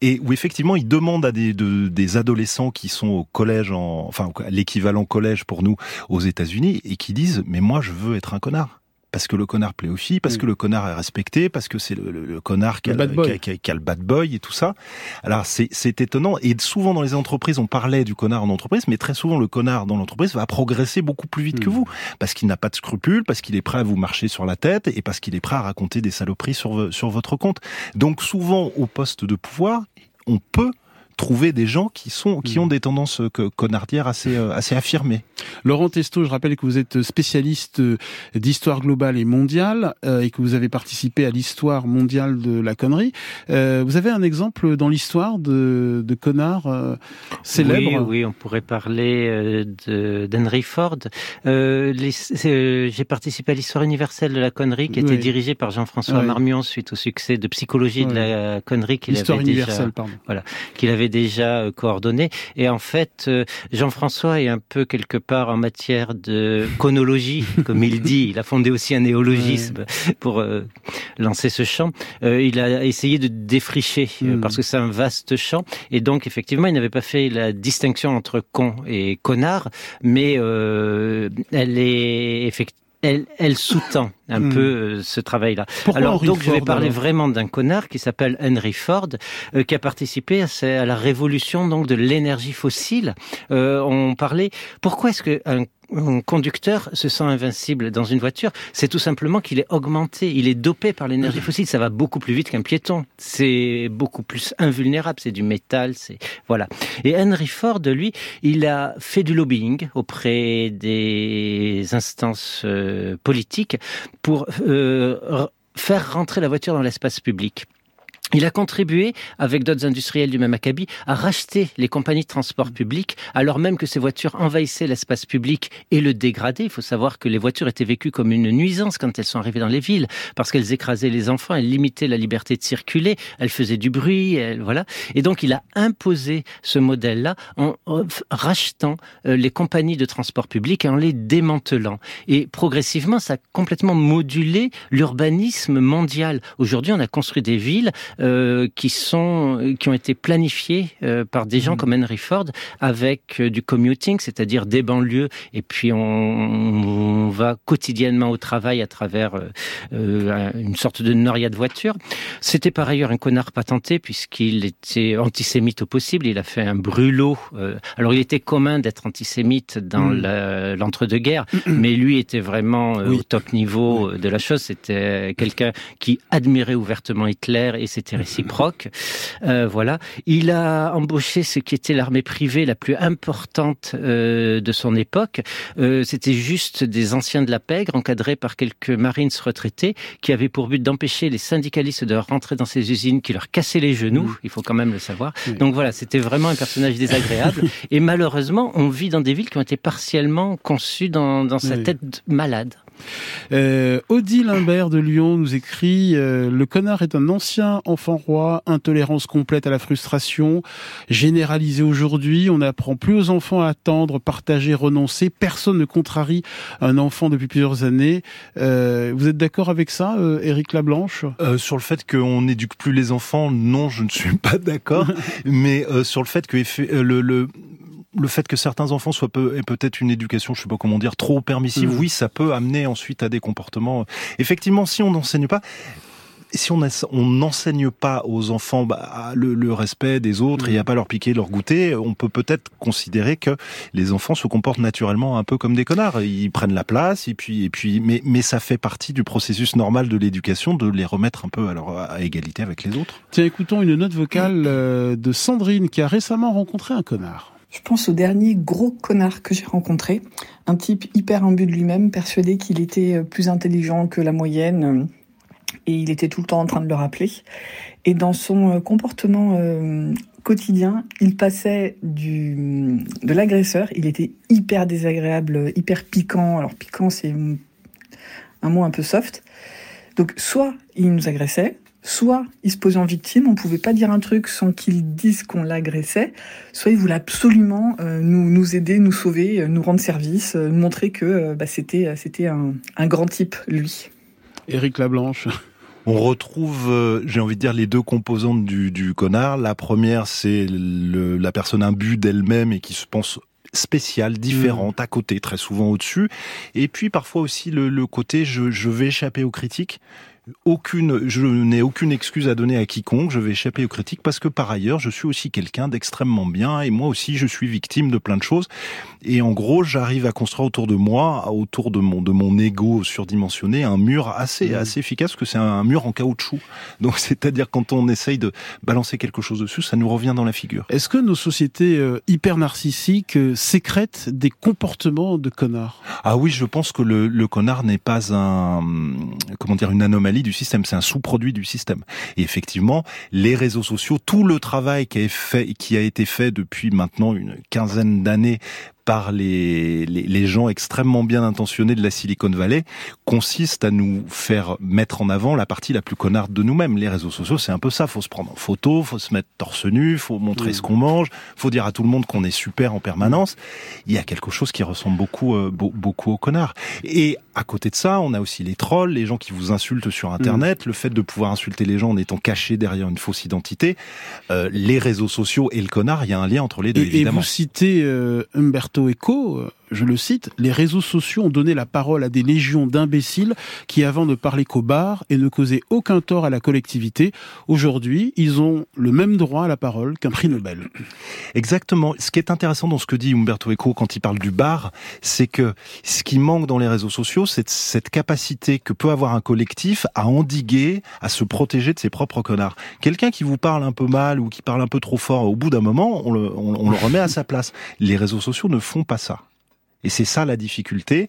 Speaker 6: et où effectivement il demande à des de- des adolescents qui sont au collège en enfin l'équivalent collège pour nous aux États-Unis et qui disent mais moi je veux être un connard parce que le connard plaît aux filles, parce
Speaker 1: Mm.
Speaker 6: que le connard est respecté, parce que c'est le, le- le connard qui a
Speaker 1: Le bad boy.
Speaker 6: qui a- qui a- qui a le bad boy et tout ça. Alors c'est c'est étonnant et souvent dans les entreprises on parlait du connard en entreprise, mais très souvent le connard dans l'entreprise va progresser beaucoup plus vite que
Speaker 1: Mm.
Speaker 6: vous parce qu'il n'a pas de scrupules, parce qu'il est prêt à vous marcher sur la tête et parce qu'il est prêt à raconter des saloperies sur sur votre compte. Donc souvent au poste de pouvoir, on peut trouver des gens qui sont qui ont des tendances euh, que- connardières assez euh, assez affirmées.
Speaker 1: Laurent Testo, je rappelle que vous êtes spécialiste euh, d'histoire globale et mondiale euh, et que vous avez participé à l'histoire mondiale de la connerie. Euh, vous avez un exemple dans l'histoire de, de connards euh, célèbres?
Speaker 7: Oui, oui, on pourrait parler euh, d'Henry Ford. Euh, euh, J'ai participé à l'histoire universelle de la connerie qui
Speaker 1: Oui.
Speaker 7: dirigée par Jean-François
Speaker 1: Oui.
Speaker 7: Marmion suite au succès de psychologie de la connerie qu'il avait déjà
Speaker 1: universelle, pardon.
Speaker 7: qu'il avait déjà euh, coordonné. Et en fait, euh, Jean-François est un peu quelque part en matière de chronologie, comme il dit. Il a fondé aussi un néologisme pour euh, lancer ce champ. Euh, il a essayé de défricher euh,
Speaker 1: Mm.
Speaker 7: parce que c'est un vaste champ. Et donc, effectivement, il n'avait pas fait la distinction entre con et connard, mais euh, elle est effectivement elle, elle sous-tend un
Speaker 1: Mm.
Speaker 7: peu euh, ce travail-là. Alors
Speaker 1: Henry
Speaker 7: donc je vais parler vraiment d'un connard qui s'appelle Henry Ford, euh, qui a participé à la révolution donc de l'énergie fossile. Euh, on parlait pourquoi est-ce que un un conducteur se sent invincible dans une voiture, c'est tout simplement qu'il est augmenté, il est dopé par l'énergie fossile. Ça va beaucoup plus vite qu'un piéton. C'est beaucoup plus invulnérable. C'est du métal. C'est voilà. Et Henry Ford, lui, il a fait du lobbying auprès des instances euh, politiques pour euh, faire rentrer la voiture dans l'espace public. Il a contribué, avec d'autres industriels du même acabit, à racheter les compagnies de transport public, alors même que ces voitures envahissaient l'espace public et le dégradaient. Il faut savoir que les voitures étaient vécues comme une nuisance quand elles sont arrivées dans les villes, parce qu'elles écrasaient les enfants, elles limitaient la liberté de circuler, elles faisaient du bruit, elles- voilà. Et donc il a imposé ce modèle-là en rachetant euh, les compagnies de transport public et en les démantelant. Et progressivement, ça a complètement modulé l'urbanisme mondial. Aujourd'hui, on a construit des villes euh, qui sont qui ont été planifiés euh, par des gens
Speaker 1: Mhm.
Speaker 7: comme Henry Ford avec euh, du commuting, c'est-à-dire des banlieues, et puis on, on va quotidiennement au travail à travers euh, euh, une sorte de noria de voiture. C'était par ailleurs un connard patenté puisqu'il était antisémite au possible. Il a fait un brûlot. euh, alors il était commun d'être antisémite dans
Speaker 1: Mm.
Speaker 7: la- l'entre-deux-guerres, mais lui était vraiment
Speaker 1: Oui.
Speaker 7: au top niveau de la chose. C'était quelqu'un qui admirait ouvertement Hitler et c'était réciproque. Euh, voilà. Il a embauché ce qui était l'armée privée la plus importante euh, de son époque. Euh, C'était juste des anciens de la pègre encadrés par quelques marines retraités qui avaient pour but d'empêcher les syndicalistes de rentrer dans ces usines qui leur cassaient les genoux. Il faut quand même le savoir.
Speaker 1: Oui.
Speaker 7: Donc voilà, c'était vraiment un personnage désagréable. et malheureusement, on vit dans des villes qui ont été partiellement conçues dans, dans sa
Speaker 1: Oui.
Speaker 7: tête malade.
Speaker 1: Euh, Odile Imbert de Lyon nous écrit euh, Le connard est un ancien enfant roi, intolérance complète à la frustration, généralisée aujourd'hui. On n'apprend plus aux enfants à attendre, partager, renoncer. Personne ne contrarie un enfant depuis plusieurs années. Euh, vous êtes d'accord avec ça, euh, Éric Lablanche?
Speaker 6: Euh, sur le fait qu'on n'éduque plus les enfants, non, je ne suis pas d'accord. mais euh, sur le fait que euh, le, le le fait que certains enfants soient peu, aient peut-être une éducation, je sais pas comment dire, trop permissive,
Speaker 1: Mhm.
Speaker 6: oui, ça peut amener ensuite à des comportements. Effectivement, si on n'enseigne pas, si on n'ense- on n'enseigne pas aux enfants bah, le, le respect des autres et à pas leur piquer leur goûter, on peut peut-être considérer que les enfants se comportent naturellement un peu comme des connards. Ils prennent la place et puis et puis mais mais ça fait partie du processus normal de l'éducation de les remettre un peu à, leur, à égalité avec les autres.
Speaker 1: Tiens, écoutons une note vocale euh, de Sandrine qui a récemment rencontré un connard.
Speaker 12: Je pense au dernier gros connard que j'ai rencontré. Un type hyper imbu de lui-même, persuadé qu'il était euh, plus intelligent que la moyenne. euh, Et il était tout le temps en train de le rappeler. Et dans son euh, comportement euh, quotidien, il passait du, de l'agresseur. Il était hyper désagréable, hyper piquant. Alors piquant, c'est un mot un peu soft. Donc soit il nous agressait, soit il se posait en victime, on pouvait pas dire un truc sans qu'il dise qu'on l'agressait, soit il voulait absolument euh, nous, nous aider, nous sauver, euh, nous rendre service, euh, nous montrer que euh, bah, c'était c'était un, un grand type, lui.
Speaker 1: Éric Lablanche.
Speaker 6: On retrouve, j'ai envie de dire, les deux composantes du, du connard. La première, c'est le- la personne imbue d'elle-même et qui se pense spéciale, différente, à côté, très souvent au-dessus. Et puis parfois aussi le, le côté je, je vais échapper aux critiques. Aucune, je n'ai aucune excuse à donner à quiconque. Je vais échapper aux critiques parce que par ailleurs, je suis aussi quelqu'un d'extrêmement bien et moi aussi, je suis victime de plein de choses. Et en gros, j'arrive à construire autour de moi, autour de mon de mon ego surdimensionné, un mur assez assez efficace parce que c'est un mur en caoutchouc. Donc c'est-à-dire quand on essaye de balancer quelque chose dessus, ça nous revient dans la figure.
Speaker 1: Est-ce que nos sociétés euh, hyper narcissiques euh, sécrètent des comportements de connards?
Speaker 6: Ah oui, je pense que le, le connard n'est pas un comment dire une anomalie du système, c'est un sous-produit du système. Et effectivement, les réseaux sociaux, tout le travail qui a, été fait depuis maintenant une quinzaine d'années par les, les, les, gens extrêmement bien intentionnés de la Silicon Valley consiste à nous faire mettre en avant la partie la plus connarde de nous-mêmes. Les réseaux sociaux, c'est un peu ça. Faut se prendre en photo, faut se mettre torse nu, faut montrer mmh. ce qu'on mange, faut dire à tout le monde qu'on est super en permanence. Il y a quelque chose qui ressemble beaucoup, euh, beaucoup au connard. Et à côté de ça, on a aussi les trolls, les gens qui vous insultent sur Internet, mmh. le fait de pouvoir insulter les gens en étant caché derrière une fausse identité. Euh, les réseaux sociaux et le connard, il y a un lien entre les deux,
Speaker 1: et,
Speaker 6: évidemment.
Speaker 1: Et vous citez euh, Umberto Eco, je le cite, les réseaux sociaux ont donné la parole à des légions d'imbéciles qui avant ne parlaient qu'au bar et ne causaient aucun tort à la collectivité. Aujourd'hui, ils ont le même droit à la parole qu'un prix Nobel.
Speaker 6: Exactement. Ce qui est intéressant dans ce que dit Umberto Eco quand il parle du bar, c'est que ce qui manque dans les réseaux sociaux, c'est cette capacité que peut avoir un collectif à endiguer, à se protéger de ses propres connards. Quelqu'un qui vous parle un peu mal ou qui parle un peu trop fort, au bout d'un moment, on le, on, on le remet à sa place. Les réseaux sociaux ne font pas ça. Et c'est ça la difficulté.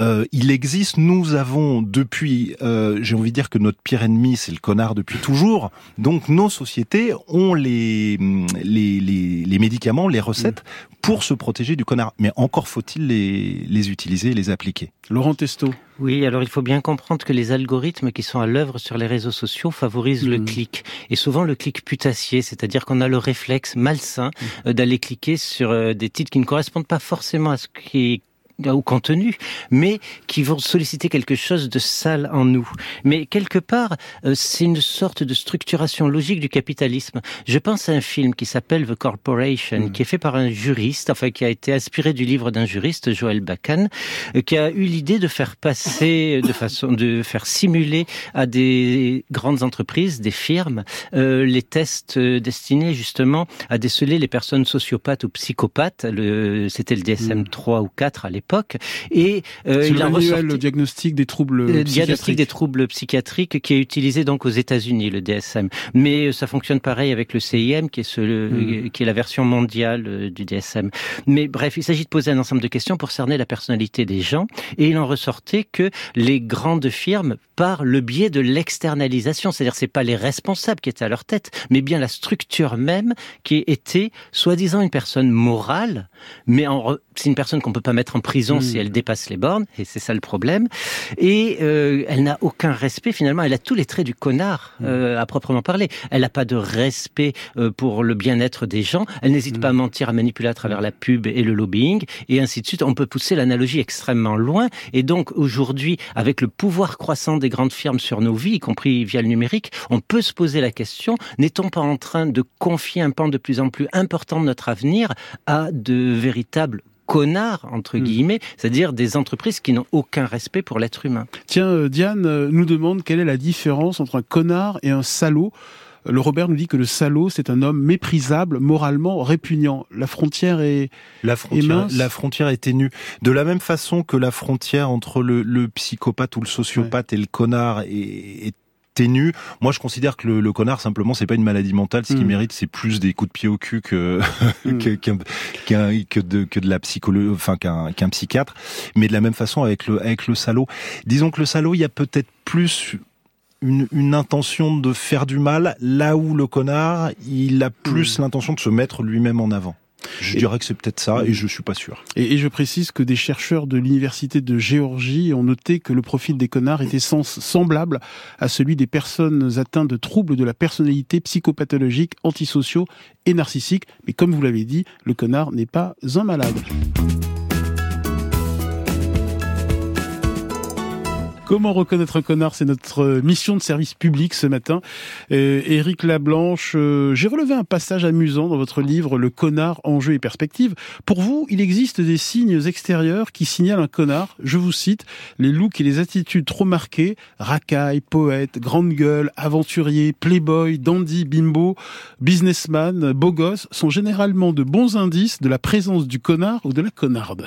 Speaker 6: Euh, il existe, nous avons depuis, euh, j'ai envie de dire que notre pire ennemi, c'est le connard depuis toujours. Donc nos sociétés ont les, les, les, les médicaments, les recettes pour se protéger du connard. Mais encore faut-il les, les utiliser et les appliquer.
Speaker 1: Laurent Testo.
Speaker 7: Oui, alors il faut bien comprendre que les algorithmes qui sont à l'œuvre sur les réseaux sociaux favorisent mmh. le clic. Et souvent le clic putassier, c'est-à-dire qu'on a le réflexe malsain mmh. d'aller cliquer sur des titres qui ne correspondent pas forcément à ce qui est ou contenus, mais qui vont solliciter quelque chose de sale en nous. Mais quelque part, euh, c'est une sorte de structuration logique du capitalisme. Je pense à un film qui s'appelle The Corporation,
Speaker 1: Hmm.
Speaker 7: qui est fait par un juriste, enfin qui a été inspiré du livre d'un juriste, Joël Bacon, euh, qui a eu l'idée de faire passer, de façon, de faire simuler à des grandes entreprises, des firmes, euh, les tests euh, destinés justement à déceler les personnes sociopathes ou psychopathes. Le, c'était le DSM 3 ou 4 à l'époque. Et euh, il a ressorti
Speaker 1: le diagnostic des troubles
Speaker 7: le diagnostic
Speaker 1: psychiatriques.
Speaker 7: des troubles psychiatriques qui est utilisé donc aux États-Unis, le DSM. Mais euh, ça fonctionne pareil avec le CIM, qui est, ce, le-
Speaker 1: Mm.
Speaker 7: qui est la version mondiale euh, du DSM. Mais bref, il s'agit de poser un ensemble de questions pour cerner la personnalité des gens. Et il en ressortait que les grandes firmes, par le biais de l'externalisation, c'est-à-dire c'est pas les responsables qui étaient à leur tête, mais bien la structure même qui était soi-disant une personne morale, mais c'est une personne qu'on peut pas mettre en prison
Speaker 1: Mm.
Speaker 7: si elle dépasse les bornes, et c'est ça le problème. Et euh, elle n'a aucun respect finalement. Elle a tous les traits du connard euh, à proprement parler. Elle n'a pas de respect euh, pour le bien-être des gens. Elle n'hésite pas à mentir, à manipuler à travers la pub et le lobbying et ainsi de suite. On peut pousser l'analogie extrêmement loin. Et donc aujourd'hui, avec le pouvoir croissant des grandes firmes sur nos vies, y compris via le numérique, on peut se poser la question n'est-on pas en train de confier un pan de plus en plus important de notre avenir à de véritables connards, entre guillemets, c'est-à-dire des entreprises qui n'ont aucun respect pour l'être humain.
Speaker 1: Tiens, euh, Diane euh, nous demande quelle est la différence entre un connard et un salaud. Euh, Le Robert nous dit que le salaud, c'est un homme méprisable, moralement répugnant. La frontière est,
Speaker 6: La
Speaker 1: est
Speaker 6: frontière,
Speaker 1: mince.
Speaker 6: la frontière est ténue. De la même façon que la frontière entre le, le psychopathe ou le sociopathe et le connard est, est ténue. Moi, je considère que le, le connard, simplement, c'est pas une maladie mentale. Ce qui
Speaker 1: Mm.
Speaker 6: mérite, c'est plus des coups de pied au cul que
Speaker 1: Mm.
Speaker 6: que, que de que de la psychologie, enfin qu'un qu'un psychiatre. Mais de la même façon avec le avec le salaud. Disons que le salaud, il y a peut-être plus une, une intention de faire du mal, là où le connard, il a plus l'intention de se mettre lui-même en avant. Je
Speaker 1: Et-
Speaker 6: dirais que c'est peut-être ça, et je suis pas sûr.
Speaker 1: Et, et je précise que des chercheurs de l'université de Géorgie ont noté que le profil des connards était sens- semblable à celui des personnes atteintes de troubles de la personnalité psychopathologique, antisociaux et narcissiques. Mais comme vous l'avez dit, le connard n'est pas un malade. Comment reconnaître un connard? C'est notre mission de service public ce matin. Éric Lablanche, euh, j'ai relevé un passage amusant dans votre livre Le connard, enjeux et perspectives. Pour vous, il existe des signes extérieurs qui signalent un connard. Je vous cite, les looks et les attitudes trop marquées, racaille, poète, grande gueule, aventurier, playboy, dandy, bimbo, businessman, beau gosse, sont généralement de bons indices de la présence du connard ou de la connarde.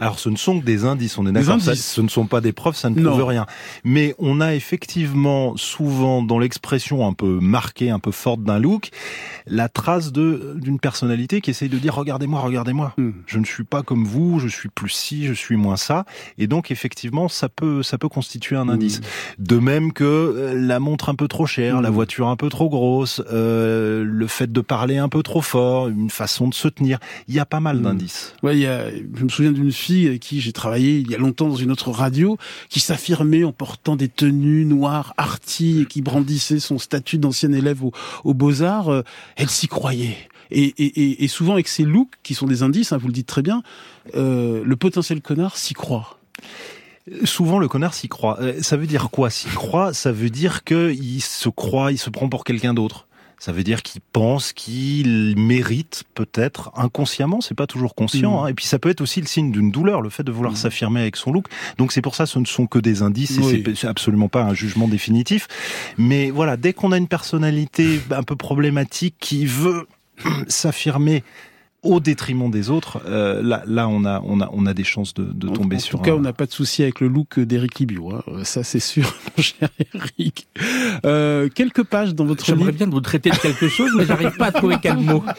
Speaker 6: Alors, ce ne sont que des indices, on est d'accord. Ce ne sont pas des preuves, ça ne
Speaker 1: Non.
Speaker 6: prouve rien. Mais on a effectivement souvent dans l'expression un peu marquée, un peu forte d'un look, la trace de d'une personnalité qui essaye de dire regardez-moi, regardez-moi.
Speaker 1: Hmm.
Speaker 6: Je ne suis pas comme vous, je suis plus ci, je suis moins ça. Et donc effectivement, ça peut ça peut constituer un indice. De même que euh, la montre un peu trop chère, la
Speaker 1: Hmm.
Speaker 6: voiture un peu trop grosse, euh, le fait de parler un peu trop fort, une façon de se tenir. Il y a pas mal
Speaker 1: Hmm.
Speaker 6: d'indices.
Speaker 1: Ouais, il y a, je me souviens d'une fille avec qui j'ai travaillé il y a longtemps dans une autre radio, qui s'affirmait en portant des tenues noires arties et qui brandissait son statut d'ancienne élève au- aux Beaux-Arts. Euh, Elle s'y croyait. Et, souvent avec ces looks, qui sont des indices, hein, vous le dites très bien, euh, le potentiel connard s'y croit.
Speaker 6: Souvent, le connard s'y croit. Euh, Ça veut dire quoi S'y croit, ça veut dire que il se croit, il se prend pour quelqu'un d'autre. Ça veut dire qu'il pense qu'il mérite peut-être inconsciemment, c'est pas toujours conscient.
Speaker 1: Mhm.
Speaker 6: hein. Et puis ça peut être aussi le signe d'une douleur, le fait de vouloir s'affirmer avec son look. Donc c'est pour ça, ce ne sont que des indices et
Speaker 1: Oui.
Speaker 6: c'est absolument pas un jugement définitif. Mais voilà, dès qu'on a une personnalité un peu problématique qui veut s'affirmer au détriment des autres, euh, là, là, on a, on a, on a des chances de, de
Speaker 1: En-
Speaker 6: tomber
Speaker 1: en
Speaker 6: sur.
Speaker 1: tout cas,
Speaker 6: un-
Speaker 1: on n'a pas de souci avec le look d'Éric Libio. Hein. Euh, Ça, c'est sûr, mon cher Eric. Euh, quelques pages dans votre
Speaker 9: J'aimerais
Speaker 1: livre.
Speaker 9: bien vous traiter de quelque chose, mais j'arrive pas à trouver quel mot.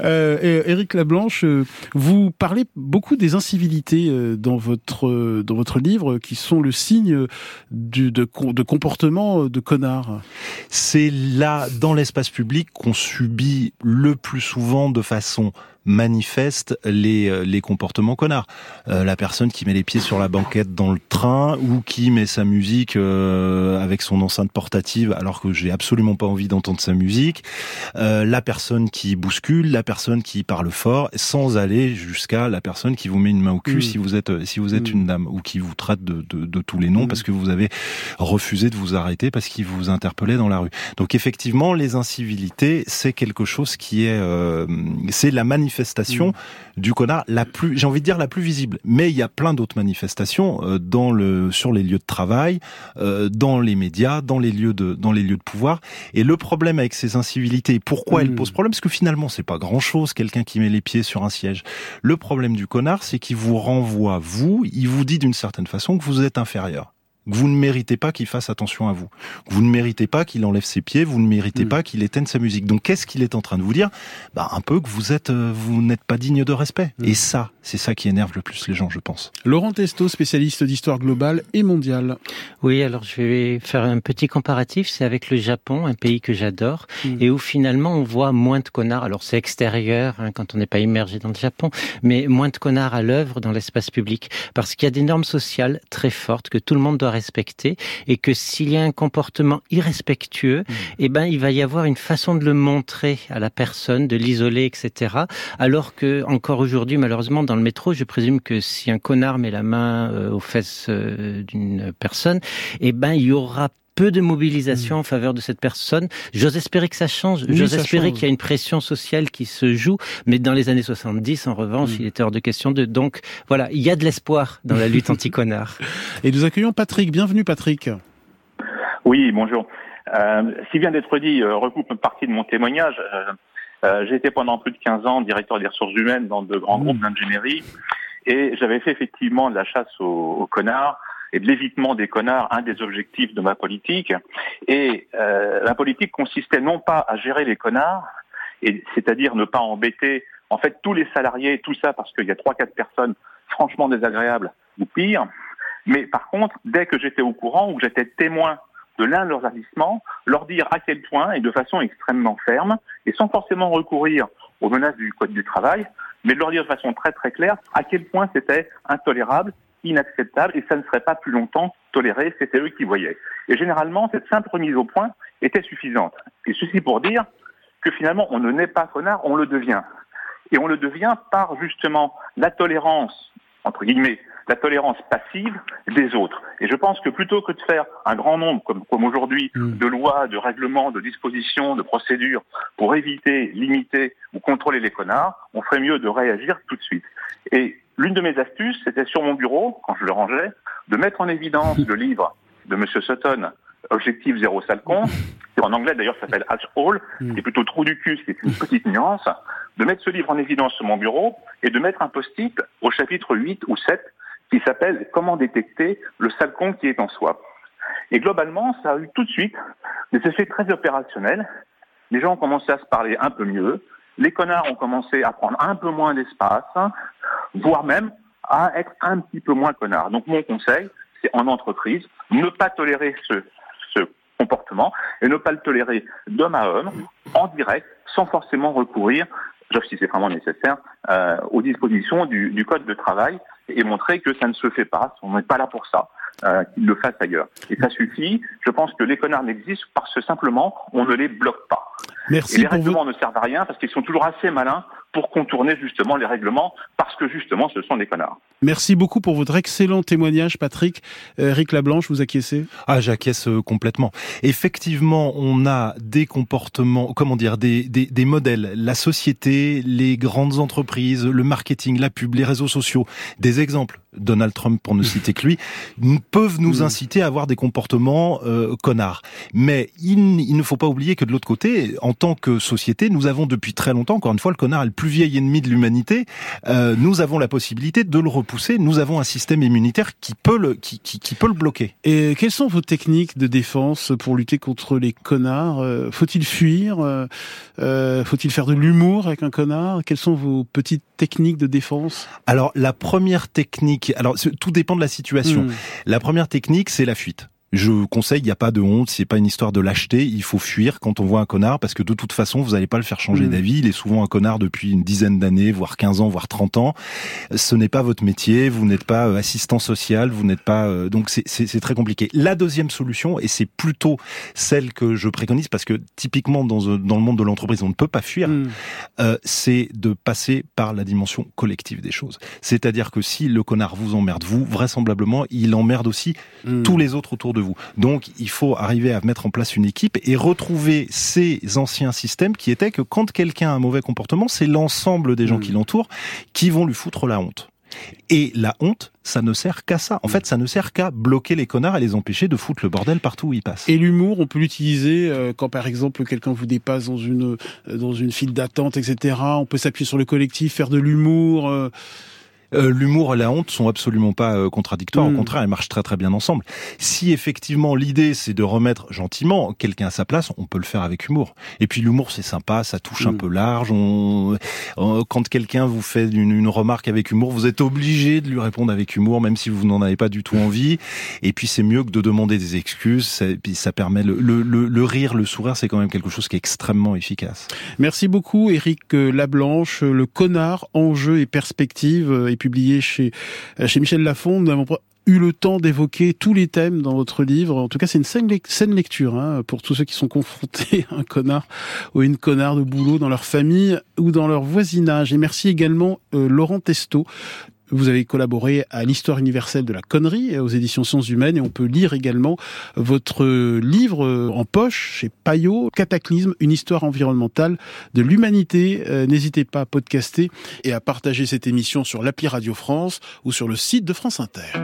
Speaker 1: Euh, Éric Lablanche, euh, vous parlez beaucoup des incivilités euh, dans votre euh, dans votre livre, qui sont le signe du, de, de comportement de connard.
Speaker 6: c'est là, dans l'espace public, qu'on subit le plus souvent de façon sont manifeste les, euh, les comportements connards. Euh, la personne qui met les pieds sur la banquette dans le train ou qui met sa musique euh, avec son enceinte portative alors que j'ai absolument pas envie d'entendre sa musique. Euh, la personne qui bouscule, la personne qui parle fort, sans aller jusqu'à la personne qui vous met une main au cul
Speaker 1: Mm.
Speaker 6: si vous êtes si vous êtes une dame ou qui vous traite de, de, de tous les noms
Speaker 1: Mm.
Speaker 6: parce que vous avez refusé de vous arrêter parce qu'il vous interpellait dans la rue. Donc effectivement, les incivilités, c'est quelque chose qui est, euh, c'est la manifestation du connard la plus, j'ai envie de dire la plus visible. Mais il y a plein d'autres manifestations euh, dans le, sur les lieux de travail, euh, dans les médias, dans les lieux de, dans les lieux de pouvoir. Et le problème avec ces incivilités, pourquoi elles
Speaker 1: Mm.
Speaker 6: posent problème, parce que finalement c'est pas grand chose, quelqu'un qui met les pieds sur un siège. Le problème du connard, c'est qu'il vous renvoie vous, il vous dit d'une certaine façon que vous êtes inférieur que vous ne méritez pas qu'il fasse attention à vous, que vous ne méritez pas qu'il enlève ses pieds, vous ne méritez
Speaker 1: Mm.
Speaker 6: pas qu'il éteigne sa musique. Donc qu'est-ce qu'il est en train de vous dire? Bah un peu que vous êtes, euh, vous n'êtes pas digne de respect.
Speaker 1: Mm.
Speaker 6: Et ça, c'est ça qui énerve le plus les gens, je pense.
Speaker 1: Laurent Testo, spécialiste d'histoire globale et mondiale.
Speaker 7: Oui, alors je vais faire un petit comparatif. C'est avec le Japon, un pays que j'adore,
Speaker 1: Mm.
Speaker 7: et où finalement on voit moins de connards. Alors c'est extérieur hein, quand on n'est pas immergé dans le Japon, mais moins de connards à l'œuvre dans l'espace public, parce qu'il y a des normes sociales très fortes que tout le monde doit respecter, et que s'il y a un comportement irrespectueux, eh ben il va y avoir une façon de le montrer à la personne, de l'isoler, etc. Alors que encore aujourd'hui, malheureusement, dans le métro, je présume que si un connard met la main euh, aux fesses euh, d'une personne, eh ben il y aura peu de mobilisation en faveur de cette personne. J'ose espérer que ça change.
Speaker 1: Oui,
Speaker 7: J'ose espérer qu'il y a une pression sociale qui se joue. Mais dans les années 70, en revanche, il était hors de question de... Donc voilà, il y a de l'espoir dans la lutte anti-connard.
Speaker 1: Et nous accueillons Patrick. Bienvenue Patrick.
Speaker 13: Oui, bonjour. Euh, ce qui vient d'être dit euh, recoupe une partie de mon témoignage. Euh, euh, J'ai été pendant plus de 15 ans directeur des ressources humaines dans de grands groupes d'ingénierie et j'avais fait effectivement de la chasse aux, aux connards et de l'évitement des connards un des objectifs de ma politique. Et euh, la politique consistait non pas à gérer les connards, c'est-à-dire ne pas embêter en fait tous les salariés, tout ça parce qu'il y a trois quatre personnes franchement désagréables ou pire. Mais par contre, dès que j'étais au courant ou que j'étais témoin de l'un de leurs agissements, leur dire à quel point et de façon extrêmement ferme et sans forcément recourir aux menaces du code du travail, mais de leur dire de façon très très claire à quel point c'était intolérable, inacceptable et ça ne serait pas plus longtemps toléré, c'était eux qui voyaient. Et généralement, cette simple remise au point était suffisante. Et ceci pour dire que finalement, on ne naît pas connard, on le devient. Et on le devient par justement la tolérance, entre guillemets, la tolérance passive des autres. Et je pense que plutôt que de faire un grand nombre, comme, comme aujourd'hui, de lois, de règlements, de dispositions, de procédures pour éviter, limiter ou contrôler les connards, on ferait mieux de réagir tout de suite. Et l'une de mes astuces, c'était sur mon bureau, quand je le rangeais, de mettre en évidence le livre de Monsieur Sutton, Objectif zéro sale con, qui en anglais d'ailleurs s'appelle Hatch Hall, qui est plutôt trou du cul, c'est une petite nuance, de mettre ce livre en évidence sur mon bureau et de mettre un post-it au chapitre 8 ou 7 qui s'appelle Comment détecter le sale con qui est en soi. Et globalement, ça a eu tout de suite des effets très opérationnels. Les gens ont commencé à se parler un peu mieux, les connards ont commencé à prendre un peu moins d'espace, voire même à être un petit peu moins connards. Donc mon conseil, c'est en entreprise, ne pas tolérer ce, comportement et ne pas le tolérer d'homme à homme, en direct, sans forcément recourir, sauf si c'est vraiment nécessaire, euh, aux dispositions du, du code de travail et montrer que ça ne se fait pas, on n'est pas là pour ça, euh, qu'ils le fassent ailleurs. Et ça suffit, je pense que les connards n'existent parce que simplement on ne les bloque pas.
Speaker 1: Merci
Speaker 13: et les
Speaker 1: pour
Speaker 13: règlements ne servent à rien parce qu'ils sont toujours assez malins pour contourner justement les règlements parce que justement ce sont des connards.
Speaker 1: Merci beaucoup pour votre excellent témoignage, Patrick. Euh, Eric Lablanche, vous acquiescez?
Speaker 6: Ah, j'acquiesce euh, complètement. Effectivement, on a des comportements, comment dire, des, des, des modèles, la société, les grandes entreprises, le marketing, la pub, les réseaux sociaux, des exemples. Donald Trump, pour ne citer que lui, peuvent nous inciter à avoir des comportements euh, connards. Mais il, il ne faut pas oublier que de l'autre côté, en tant que société, nous avons depuis très longtemps, encore une fois, le connard est le plus vieil ennemi de l'humanité. Euh, nous avons la possibilité de le repousser. Nous avons un système immunitaire qui peut le, qui, qui, qui peut le bloquer.
Speaker 1: Et quelles sont vos techniques de défense pour lutter contre les connards? Euh, Faut-il fuir? Euh, euh, Faut-il faire de l'humour avec un connard? Quelles sont vos petites techniques de défense?
Speaker 6: Alors la première technique, alors tout dépend de la situation.
Speaker 1: Mm.
Speaker 6: La première technique, c'est la fuite. Je conseille, il n'y a pas de honte, c'est pas une histoire de lâcheté, il faut fuir quand on voit un connard parce que de toute façon, vous n'allez pas le faire changer
Speaker 1: Mm.
Speaker 6: d'avis, il est souvent un connard depuis une dizaine d'années, voire 15 ans, voire 30 ans. Ce n'est pas votre métier, vous n'êtes pas euh, assistant social, vous n'êtes pas euh, donc c'est- très compliqué. La deuxième solution et c'est plutôt celle que je préconise parce que typiquement dans euh, dans le monde de l'entreprise, on ne peut pas fuir,
Speaker 1: Mm.
Speaker 6: euh, c'est de passer par la dimension collective des choses. C'est-à-dire que si le connard vous emmerde vous, vraisemblablement, il emmerde aussi
Speaker 1: Mm.
Speaker 6: tous les autres autour de vous. Donc, il faut arriver à mettre en place une équipe et retrouver ces anciens systèmes qui étaient que quand quelqu'un a un mauvais comportement, c'est l'ensemble des gens qui l'entourent qui vont lui foutre la honte. Et la honte, ça ne sert qu'à ça. En fait, ça ne sert qu'à bloquer les connards et les empêcher de foutre le bordel partout où ils passent.
Speaker 1: Et l'humour, on peut l'utiliser euh, quand par exemple quelqu'un vous dépasse dans une euh, dans une file d'attente, etc. On peut s'appuyer sur le collectif, faire de l'humour. Euh,
Speaker 6: L'humour et la honte sont absolument pas euh, contradictoires.
Speaker 1: Mm.
Speaker 6: Au contraire, elles marchent très très bien ensemble. Si effectivement l'idée c'est de remettre gentiment quelqu'un à sa place, on peut le faire avec humour. Et puis l'humour c'est sympa, ça touche un
Speaker 1: Mm.
Speaker 6: peu large. On... euh, Quand quelqu'un vous fait une, une remarque avec humour, vous êtes obligé de lui répondre avec humour, même si vous n'en avez pas du tout envie. Et puis c'est mieux que de demander des excuses. Ça- Et puis ça permet le, le, le, le rire, le sourire, c'est quand même quelque chose qui est extrêmement efficace.
Speaker 1: Merci beaucoup, Éric euh, Lablanche. Le connard, enjeux et perspectives euh, publié chez, euh, Michel Lafon. Nous n'avons pas eu le temps d'évoquer tous les thèmes dans votre livre. En tout cas, c'est une saine, lec- saine lecture hein, pour tous ceux qui sont confrontés à un connard ou une connarde de boulot dans leur famille ou dans leur voisinage. Et merci également euh, Laurent Testo. Vous avez collaboré à l'histoire universelle de la connerie aux éditions Sciences Humaines et on peut lire également votre livre en poche chez Payot, Cataclysme, une histoire environnementale de l'humanité. Euh, N'hésitez pas à podcaster et à partager cette émission sur l'appli Radio France ou sur le site de France Inter.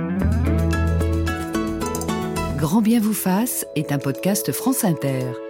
Speaker 2: Grand bien vous fasse est un podcast France Inter.